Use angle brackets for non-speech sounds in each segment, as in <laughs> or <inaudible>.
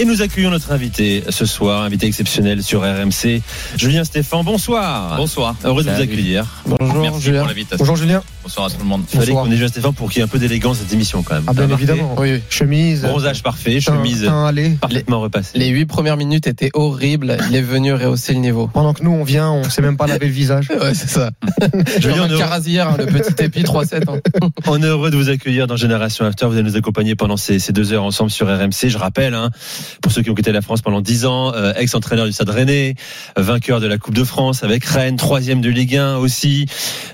Et nous accueillons notre invité ce soir, invité exceptionnel sur RMC, Julien Stéphane. Bonsoir. Bonsoir. Heureux de vous accueillir. Bonjour Merci Julien. pour. Bonjour Julien. Bonsoir à tout le monde. Il fallait qu'on ait Julien Stéphane pour qu'il y ait un peu d'élégance à cette émission quand même. Ah bien évidemment. Oui, Chemise. Bronzage parfait, teint- chemise teint allé. parfaitement repassée. les huit premières minutes étaient horribles. Il est venu rehausser le niveau. Pendant que nous on vient, on sait même pas laver le visage. <laughs> Ouais, c'est ça. <laughs> Julien, Carasière, hein, le petit épi 3-7. hein. <laughs> on est heureux de vous accueillir dans Génération After. Vous allez nous accompagner pendant ces, ces deux heures ensemble sur RMC. Je rappelle, hein, pour ceux qui ont quitté la France pendant dix ans, euh, ex-entraîneur du Stade Rennais, euh, vainqueur de la Coupe de France avec Rennes, troisième de Ligue 1 aussi,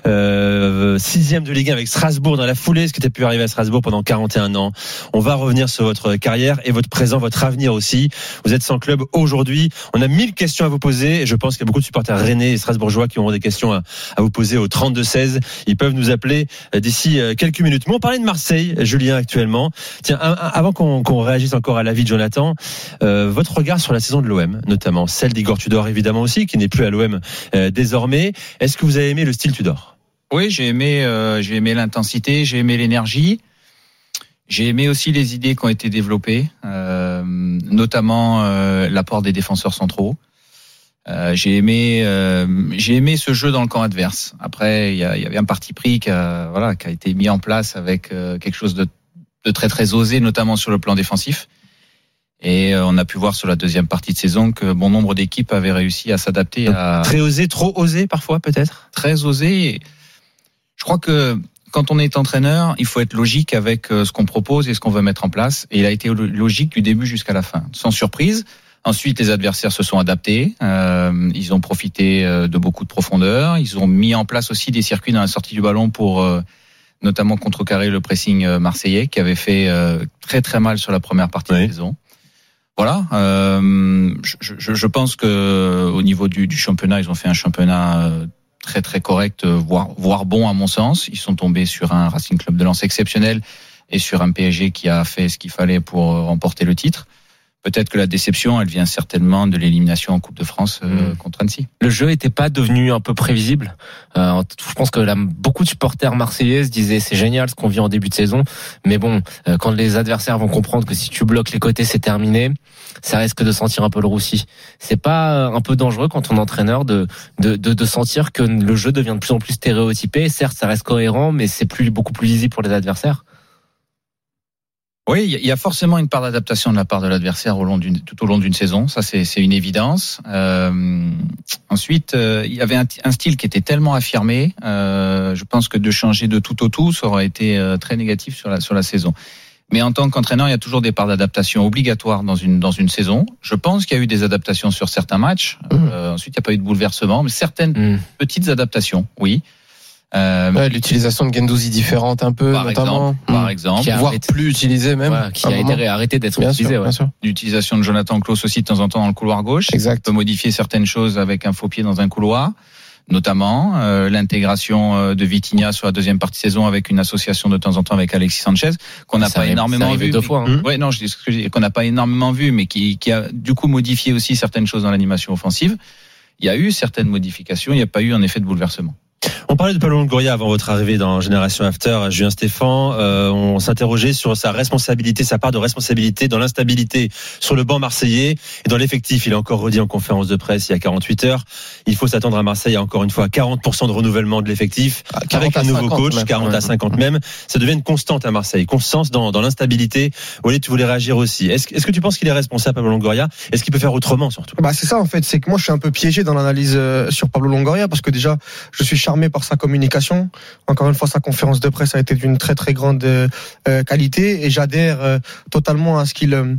euh, sixième de Ligue 1 avec Strasbourg dans la foulée, ce qui était pu arriver à Strasbourg pendant 41 ans. On va revenir sur votre carrière et votre présent, votre avenir aussi. Vous êtes sans club aujourd'hui. On a mille questions à vous poser et je pense qu'il y a beaucoup de supporters rennais et strasbourgeois qui auront des questions à, vous poser au 32-16. Ils peuvent nous appeler euh, d'ici euh, quelques minutes. Mais on parlait de Marseille, Julien, actuellement. Tiens, avant qu'on réagisse encore à l'avis de Jonathan, euh, votre regard sur la saison de l'OM, notamment celle d'Igor Tudor, évidemment aussi, qui n'est plus à l'OM euh, désormais. Est-ce que vous avez aimé le style Tudor? Oui, j'ai aimé, euh, j'ai aimé l'intensité, j'ai aimé l'énergie. J'ai aimé aussi les idées qui ont été développées, notamment l'apport des défenseurs centraux. J'ai aimé, j'ai aimé ce jeu dans le camp adverse. Après, il y, avait un parti pris qui a, été mis en place avec quelque chose de, de très très osé, notamment sur le plan défensif. Et euh, on a pu voir sur la deuxième partie de saison que bon nombre d'équipes avaient réussi à s'adapter à Très osé, trop osé parfois peut-être? Très osé. Je crois que quand on est entraîneur, il faut être logique avec euh, ce qu'on propose et ce qu'on veut mettre en place. Et il a été lo- logique du début jusqu'à la fin, sans surprise. Ensuite, les adversaires se sont adaptés. Euh, ils ont profité euh, de beaucoup de profondeur. Ils ont mis en place aussi des circuits dans la sortie du ballon pour euh, notamment contrecarrer le pressing marseillais qui avait fait euh, très très mal sur la première partie Oui. de saison. Voilà. Euh, je, pense que au niveau du, du championnat, ils ont fait un championnat euh, très très correct, euh, voire, voire bon à mon sens. Ils sont tombés sur un Racing Club de Lens exceptionnel et sur un PSG qui a fait ce qu'il fallait pour euh, remporter le titre. Peut-être que la déception, elle vient certainement de l'élimination en Coupe de France euh, Mm. contre Annecy. le jeu était pas devenu un peu prévisible. Euh, je pense que là, beaucoup de supporters marseillais se disaient c'est génial ce qu'on vit en début de saison, mais bon, euh, quand les adversaires vont comprendre que si tu bloques les côtés c'est terminé, ça risque de sentir un peu le roussi. C'est pas euh, un peu dangereux quand on est entraîneur de, de de de sentir que le jeu devient de plus en plus stéréotypé. Certes, ça reste cohérent, mais c'est plus beaucoup plus lisible pour les adversaires. Oui, il y a- forcément une part d'adaptation de la part de l'adversaire au long d'une, tout au long d'une saison. Ça, c'est, une évidence. Euh, ensuite, euh, il y avait un, un style qui était tellement affirmé. Euh, je pense que de changer de tout au tout, ça aurait été euh, très négatif sur la sur la saison. Mais en tant qu'entraîneur, il y a toujours des parts d'adaptation obligatoires dans une dans une saison. Je pense qu'il y a eu des adaptations sur certains matchs. Euh, ensuite, il n'y a pas eu de bouleversement, mais certaines Hmm. petites adaptations, oui. Euh, Ouais, L'utilisation de Gendouzi différente un peu, par notamment. exemple, par Mm. exemple. Qui a Voire arrêté- plus utilisé même. Voilà, qui a moment. été arrêté d'être Bien utilisé. sûr, ouais. bien sûr. l'utilisation de Jonathan Klaus aussi de temps en temps dans le couloir gauche. Exact. On peut modifier certaines choses avec un faux pied dans un couloir, notamment euh, l'intégration euh, de Vitinha sur la deuxième partie de saison avec une association de temps en temps avec Alexis Sanchez qu'on n'a pas arrive- énormément vu. deux fois, hein. Ouais, non, je dis, qu'on n'a pas énormément vu, mais qui, qui a du coup modifié aussi certaines choses dans l'animation offensive. Il y a eu certaines modifications, il n'y a pas eu en effet de bouleversement. On parlait de Paulo Longoria avant votre arrivée dans Génération After, Julien Stéphan. Euh, on s'interrogeait sur sa responsabilité, sa part de responsabilité dans l'instabilité sur le banc marseillais et dans l'effectif. Il a encore redit en conférence de presse il y a 48 heures. Il faut s'attendre à Marseille à encore une fois 40% de renouvellement de l'effectif. Ah, 40 Avec un nouveau 50 coach, même. 40 à Ouais. 50 même. Ça devient une constante à Marseille. Constance dans, dans l'instabilité. Walid, tu voulais réagir aussi. Est-ce est-ce que tu penses qu'il est responsable, Pablo Longoria? Est-ce qu'il peut faire autrement surtout? Bah c'est ça en fait, c'est que moi je suis un peu piégé dans l'analyse euh, sur Pablo Longoria parce que déjà je suis par sa communication. Encore une fois, sa conférence de presse a été d'une très très grande euh, qualité et j'adhère euh, totalement à ce qu'il euh,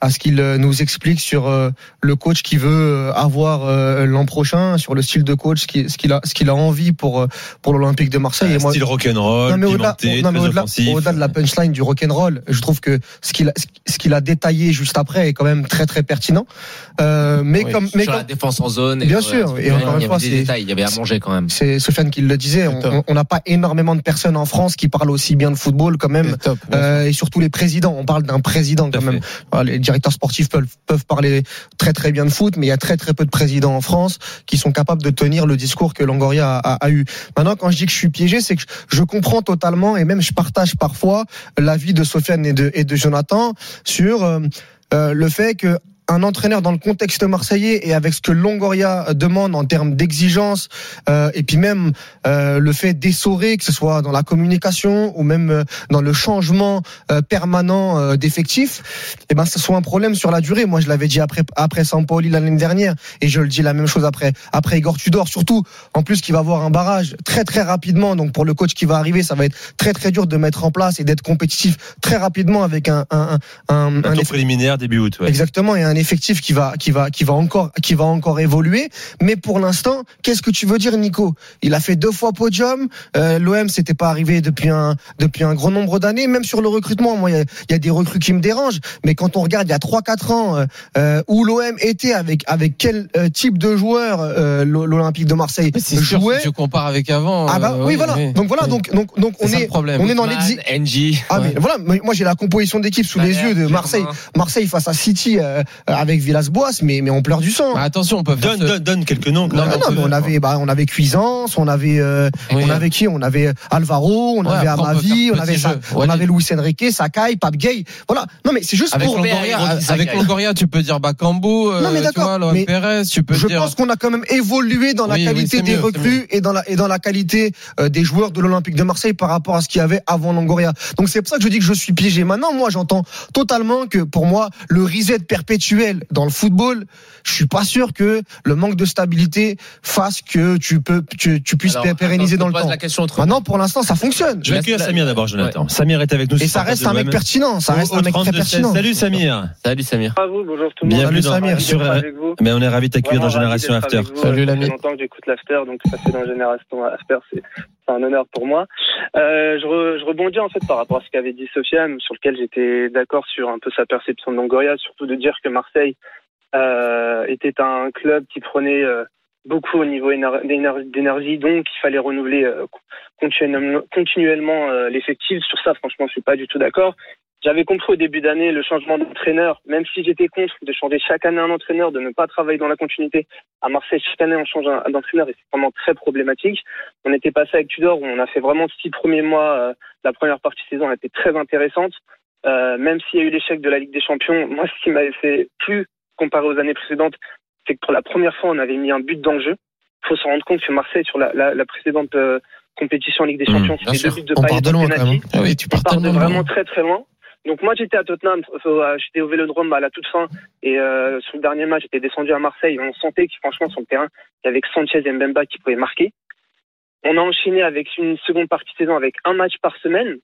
à ce qu'il euh, nous explique sur euh, le coach qu'il veut euh, avoir euh, l'an prochain, sur le style de coach, ce qu'il ce qu'il a, ce qu'il a envie pour euh, pour l'Olympique de Marseille. Et moi, style rock'n'roll, non, mais au-delà, pimenté, non, mais très au-delà, offensif. au-delà de la punchline du rock'n'roll, je trouve que ce qu'il a, ce qu'il a détaillé juste après est quand même très très pertinent. Euh, mais Oui, comme, mais sur la défense en zone. et Bien sûr, et encore il y une fois, avait des c'est- détails, il y avait à manger quand même. c'est Sofiane qui le disait, on- n'a pas énormément de personnes en France qui parlent aussi bien de football quand même. Top. Euh, et surtout les présidents. On parle d'un président quand même. Directeurs sportifs peuvent, parler très très bien de foot, mais il y a très très peu de présidents en France qui sont capables de tenir le discours que Longoria a, eu. Maintenant, quand je dis que je suis piégé, c'est que je, je comprends totalement et même je partage parfois l'avis de Sofiane et de, et de Jonathan sur euh, euh, le fait que un entraîneur dans le contexte marseillais et avec ce que Longoria demande en termes d'exigence euh, et puis même euh, le fait d'essorer que ce soit dans la communication ou même euh, dans le changement euh, permanent euh, d'effectifs, et ben ce soit un problème sur la durée. Moi je l'avais dit après après Sampoli l'année dernière et je le dis la même chose après après Igor Tudor surtout en plus qu'il va avoir un barrage très très rapidement donc pour le coach qui va arriver ça va être très très dur de mettre en place et d'être compétitif très rapidement avec un un un, un, Un un tour préliminaire début août. ouais. Exactement, et un effectif qui va qui va qui va encore qui va encore évoluer. Mais pour l'instant, qu'est-ce que tu veux dire, Nico? Il a fait deux fois podium. Euh, L'OM c'était pas arrivé depuis un depuis un grand nombre d'années. Même sur le recrutement, moi il y y a des recrues qui me dérangent. Mais quand on regarde il y a trois quatre ans euh, euh, où l'OM était avec avec quel euh, type de joueur euh, l'O- l'Olympique de Marseille c'est sûr, jouait si tu compares avec avant. Ah bah euh, oui, voilà. Donc voilà, oui. donc donc donc on est le problème. on est dans Ousmane, NG. ah mais Ouais. voilà, mais moi j'ai la composition d'équipe sous les yeux de Marseille. Marseille face à City avec Villas-Boas, mais mais on pleure du sang. Bah, attention, on peut faire Donne, ce- donne, donne quelques noms. Non, non, mais on avait, bah, on avait Cuisance, on avait, euh, Oui. on avait qui? On avait Alvaro, on Ouais, avait on Amavi, on avait, Sa- jeu. on avait Luis Enrique, Sakai, Pape Gay. Voilà. Non, mais c'est juste Avec pour. Longoria, avec. Longoria, tu peux dire Bakambu, euh, Non, mais tu vois, mais Perez, tu peux Je dire. pense qu'on a quand même évolué dans la Oui, qualité des mieux, recrues et dans la et dans la qualité euh, des joueurs de l'Olympique de Marseille par rapport à ce qu'il y avait avant Longoria. Donc c'est pour ça que je dis que je suis piégé. Maintenant, moi, j'entends totalement que pour moi, le reset perpétuel dans le football, je suis pas sûr que le manque de stabilité fasse que tu peux tu, tu puisses Alors, pérenniser attends, dans le temps. la question autrement. Maintenant, pour l'instant, ça fonctionne. Je vais accueillir Samir d'abord, Jonathan. Samir est avec nous. Et ça reste un mec pertinent. Ça reste au un mec très 32 16. pertinent. Salut Samir. Salut Samir. à vous, bonjour tout le monde. Bienvenue Samir. sur, vous. mais on est ravi de t'accueillir dans Génération After. Salut, Ça l'ami. fait longtemps que j'écoute l'After, donc ça fait dans Génération After, c'est c'est un honneur pour moi. Euh, je, re- je rebondis en fait par rapport à ce qu'avait dit Sofiane, sur lequel j'étais d'accord sur un peu sa perception de Longoria, surtout de dire que Marseille euh, était un club qui prenait euh, beaucoup au niveau éner- d'éner- d'énergie, donc il fallait renouveler continuellement, l'effectif. Sur ça, franchement, je suis pas du tout d'accord. J'avais compris au début d'année le changement d'entraîneur, même si j'étais contre de changer chaque année un entraîneur, de ne pas travailler dans la continuité. À Marseille, chaque année, on change un, un entraîneur et c'est vraiment très problématique. On était passé avec Tudor où on a fait vraiment six premiers mois. euh, la première partie de saison a été très intéressante. Euh, même s'il y a eu l'échec de la Ligue des Champions, <laughs> moi, ce qui m'avait fait plus comparé aux années précédentes, c'est que pour la première fois, on avait mis un but dans le jeu. Il faut se rendre compte que Marseille, sur la, la, la précédente euh, compétition Ligue des Mmh, Champions, c'était deux buts de On part de loin, quand même. Ah oui, tu pars part de tellement vraiment très très loin. Donc moi j'étais à Tottenham, euh, j'étais au Vélodrome à la toute fin et euh, sur le dernier match j'étais descendu à Marseille. On sentait que franchement sur le terrain il y avait Sanchez et Mbemba qui pouvaient marquer. On a enchaîné avec une seconde partie de saison avec un match par semaine.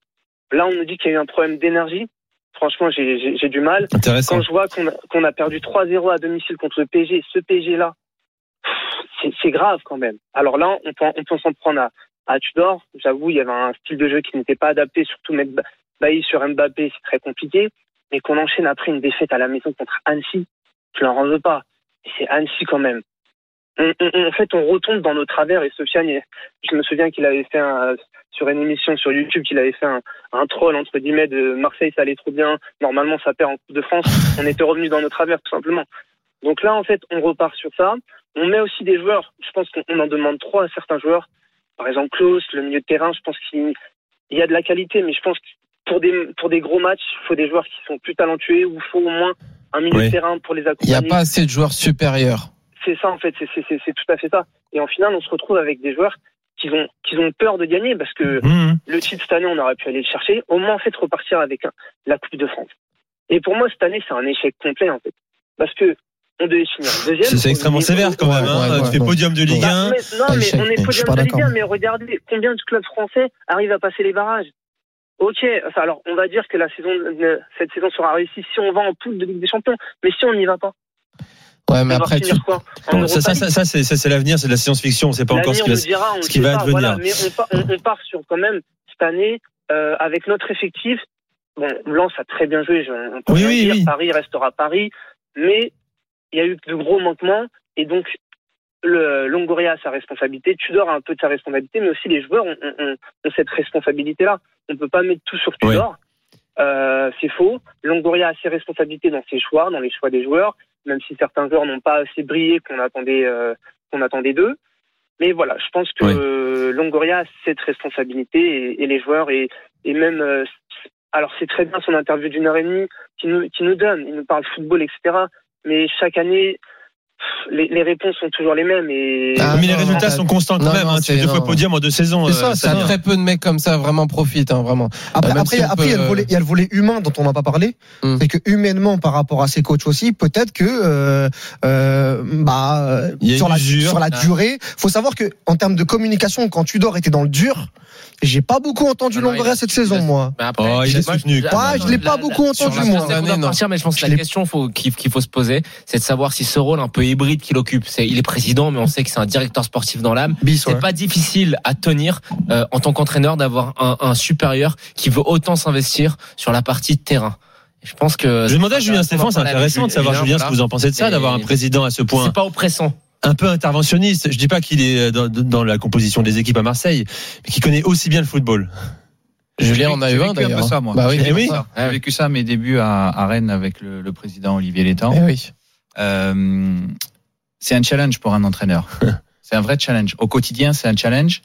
Là on nous dit qu'il y a eu un problème d'énergie. Franchement j'ai- du mal. Quand je vois qu'on a, a perdu 3-0 à domicile contre le PSG, ce PSG là, c'est grave quand même. Alors là on peut, on peut s'en prendre à, à Tudor. J'avoue il y avait un style de jeu qui n'était pas adapté, surtout mettre Ba- Bailly sur Mbappé, c'est très compliqué. Mais qu'on enchaîne après une défaite à la maison contre Annecy, je leur en veux pas. Et c'est Annecy quand même. En fait, on retombe dans nos travers. Et Sofiane, je me souviens qu'il avait fait sur une émission sur YouTube, qu'il avait fait un, troll entre guillemets de Marseille, ça allait trop bien. Normalement, ça perd en Coupe de France. On était revenu dans nos travers tout simplement. Donc là, en fait, on repart sur ça. On met aussi des joueurs. Je pense qu'on en demande trop à certains joueurs. Par exemple, Klaus, le milieu de terrain. Je pense qu'il il y a de la qualité, mais je pense que pour des pour des gros matchs, il faut des joueurs qui sont plus talentueux ou il faut au moins un milieu Oui. de terrain pour les Il n'y a accompagner. pas assez de joueurs supérieurs. C'est ça en fait, c'est tout à fait ça. Et en finale, on se retrouve avec des joueurs qui ont qui ont peur de gagner parce que Mmh. le titre cette année, on aurait pu aller le chercher. Au moins, en fait, repartir avec la Coupe de France. Et pour moi, cette année, c'est un échec complet en fait, parce que on devait finir deuxième. C'est extrêmement sévère quand même. hein. ouais, tu fais ouais. podium de Ligue Bah, 1. mais- non, mais échec. on est podium de Ligue d'accord. 1, mais regardez combien de clubs français arrivent à passer les barrages. Ok, enfin, alors on va dire que la saison, euh, cette saison sera réussie si on va en poule de Ligue des Champions, mais si on n'y va pas, Ouais, mais après, tu, quoi Bon, ça, ça, ça, ça, c'est ça, c'est l'avenir, c'est de la science-fiction. On sait pas encore ce qui va, dira, ce qui va pas, advenir. voilà, mais on, part- on- on part sur quand même cette année euh, avec notre effectif. Bon, Lens a très bien joué, je, on peut Oui, rien oui, dire. oui. Paris restera Paris, mais il y a eu de gros manquements et donc le Longoria a sa responsabilité, Tudor a un peu de sa responsabilité, mais aussi les joueurs ont, ont- ont- ont cette responsabilité-là. On ne peut pas mettre tout sur Tudor. Euh, c'est faux. Longoria a ses responsabilités dans ses choix, dans les choix des joueurs, même si certains joueurs n'ont pas assez brillé qu'on attendait, euh, qu'on attendait d'eux. Mais voilà, je pense que Oui. Longoria a cette responsabilité et, et les joueurs et, et même euh, alors c'est très bien son interview d'une heure et demie qui nous qui nous donne, il nous parle football etc. Mais chaque année les, les réponses sont toujours les mêmes et Ah, mais les résultats non, sont constants quand non, même. non, hein. Tu fais deux fois podium en deux saisons. C'est ça, euh, Samir. très peu de mecs comme ça vraiment profitent, hein, vraiment. Après, Euh, après, si après, il y a le volet, il y a le volet humain dont on n'a pas parlé. Hum. C'est que humainement, par rapport à ses coachs aussi, peut-être que euh, euh, bah, sur la sur la Ah. durée, faut savoir que en termes de communication, quand Tudor était dans le dur, j'ai pas beaucoup entendu Ah Longoria cette saison, moi. Après, Oh, il je- est soutenu. je- Ah, je l'ai pas beaucoup sur entendu, moi. je mais pense que la question qu'il faut se poser, c'est de savoir si ce rôle un peu hybride qu'il occupe, c'est il est président, mais on sait que c'est un directeur sportif dans l'âme. Bis, ouais. C'est pas difficile à tenir euh, en tant qu'entraîneur d'avoir un, un supérieur qui veut autant s'investir sur la partie de terrain. Je pense que Je demandais à Julien Stéphane, c'est intéressant de savoir Julien, ce que vous en pensez de ça, d'avoir un président à ce point c'est pas oppressant. un peu interventionniste. Je dis pas qu'il est dans, dans la composition des équipes à Marseille, mais qui connaît aussi bien le football. Julien en a eu un d'ailleurs. ça, moi. Bah oui, J'ai Eh vécu oui. ça. Ah J'ai oui. vécu ça à mes débuts à, à Rennes avec le, le président Olivier Létang. Eh oui. Euh, c'est un challenge pour un entraîneur. <laughs> c'est un vrai challenge. Au quotidien, c'est un challenge.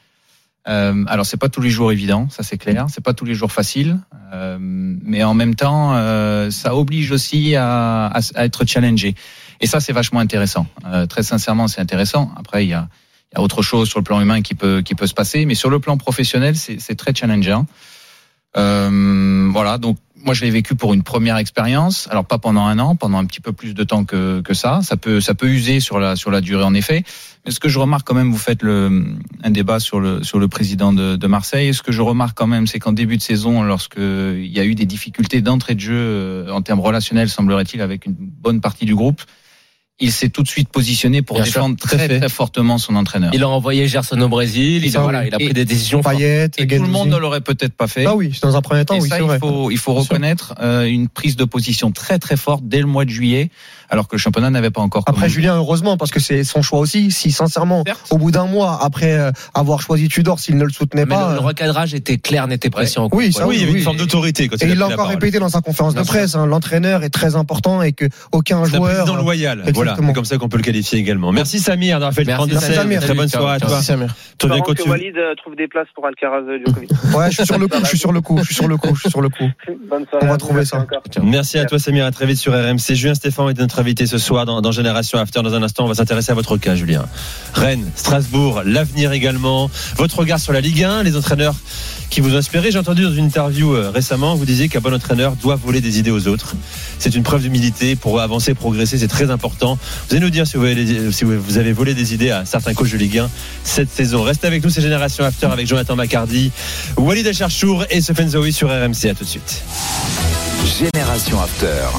Euh, alors, c'est pas tous les jours évident, ça c'est clair. C'est pas tous les jours facile, euh, mais en même temps, euh, ça oblige aussi à, à, à être challengé. Et ça, c'est vachement intéressant. Euh, très sincèrement, c'est intéressant. Après, il y a, y a autre chose sur le plan humain qui peut qui peut se passer, mais sur le plan professionnel, c'est c'est très challengeant. Euh, voilà, donc moi je l'ai vécu pour une première expérience. Alors pas pendant un an, pendant un petit peu plus de temps que, que ça. Ça peut ça peut user sur la sur la durée en effet. Mais ce que je remarque quand même, vous faites le un débat sur le sur le président de, de Marseille. Et ce que je remarque quand même, c'est qu'en début de saison, lorsque il y a eu des difficultés d'entrée de jeu euh, en termes relationnels, semblerait-il, avec une bonne partie du groupe, il s'est tout de suite positionné pour Bien défendre très très fortement son entraîneur. Il a envoyé Gerson au Brésil, il, a, voilà, oui. il a pris des décisions Et tout le monde ne l'aurait peut-être pas fait. Ah oui, dans un premier temps, Et oui, ça, c'est il vrai. faut, il faut reconnaître euh, une prise de position très très forte dès le mois de juillet, alors que le championnat n'avait pas encore Après commencé. Julien, heureusement, parce que c'est son choix aussi. Si sincèrement, Certes. au bout d'un mois après euh, avoir choisi Tudor, s'il ne le soutenait Mais pas, le, le euh, recadrage était clair, n'était précis en Oui, ça oui, il y avait une forme d'autorité et il l'a encore parole. répété dans sa conférence Bien de presse. hein, L'entraîneur est très important et que aucun joueur. président loyal. Voilà, c'est comme ça qu'on peut le qualifier également. Merci Samir d'avoir fait le Merci, 32 Samir. Très bonne soirée à toi. Merci Samir. Quand que tu. Walid euh, trouve des places pour Alcaraz euh, Djokovic. Ouais, je suis sur le coup. Je suis sur le coup. Je suis sur le coup. Je suis sur le coup. <laughs> Bonne soirée. On va trouver ça. Merci à toi Samir, à très vite sur RMC. Julien Stéphane est notre invité ce soir dans, Génération After. Dans un instant, on va s'intéresser à votre cas, Julien. Rennes, Strasbourg, l'avenir également. Votre regard sur la Ligue 1, les entraîneurs qui vous inspiré. J'ai entendu dans une interview euh, récemment, vous disiez qu'un bon entraîneur doit voler des idées aux autres. C'est une preuve d'humilité pour avancer, progresser, c'est très important. Vous allez nous dire si vous, avez, volé des idées à certains coachs de Ligue 1 cette saison. Restez avec nous, c'est Génération After avec Jonathan Macardy, Walid Acharchour et Zoui sur RMC. À tout de suite. Génération After.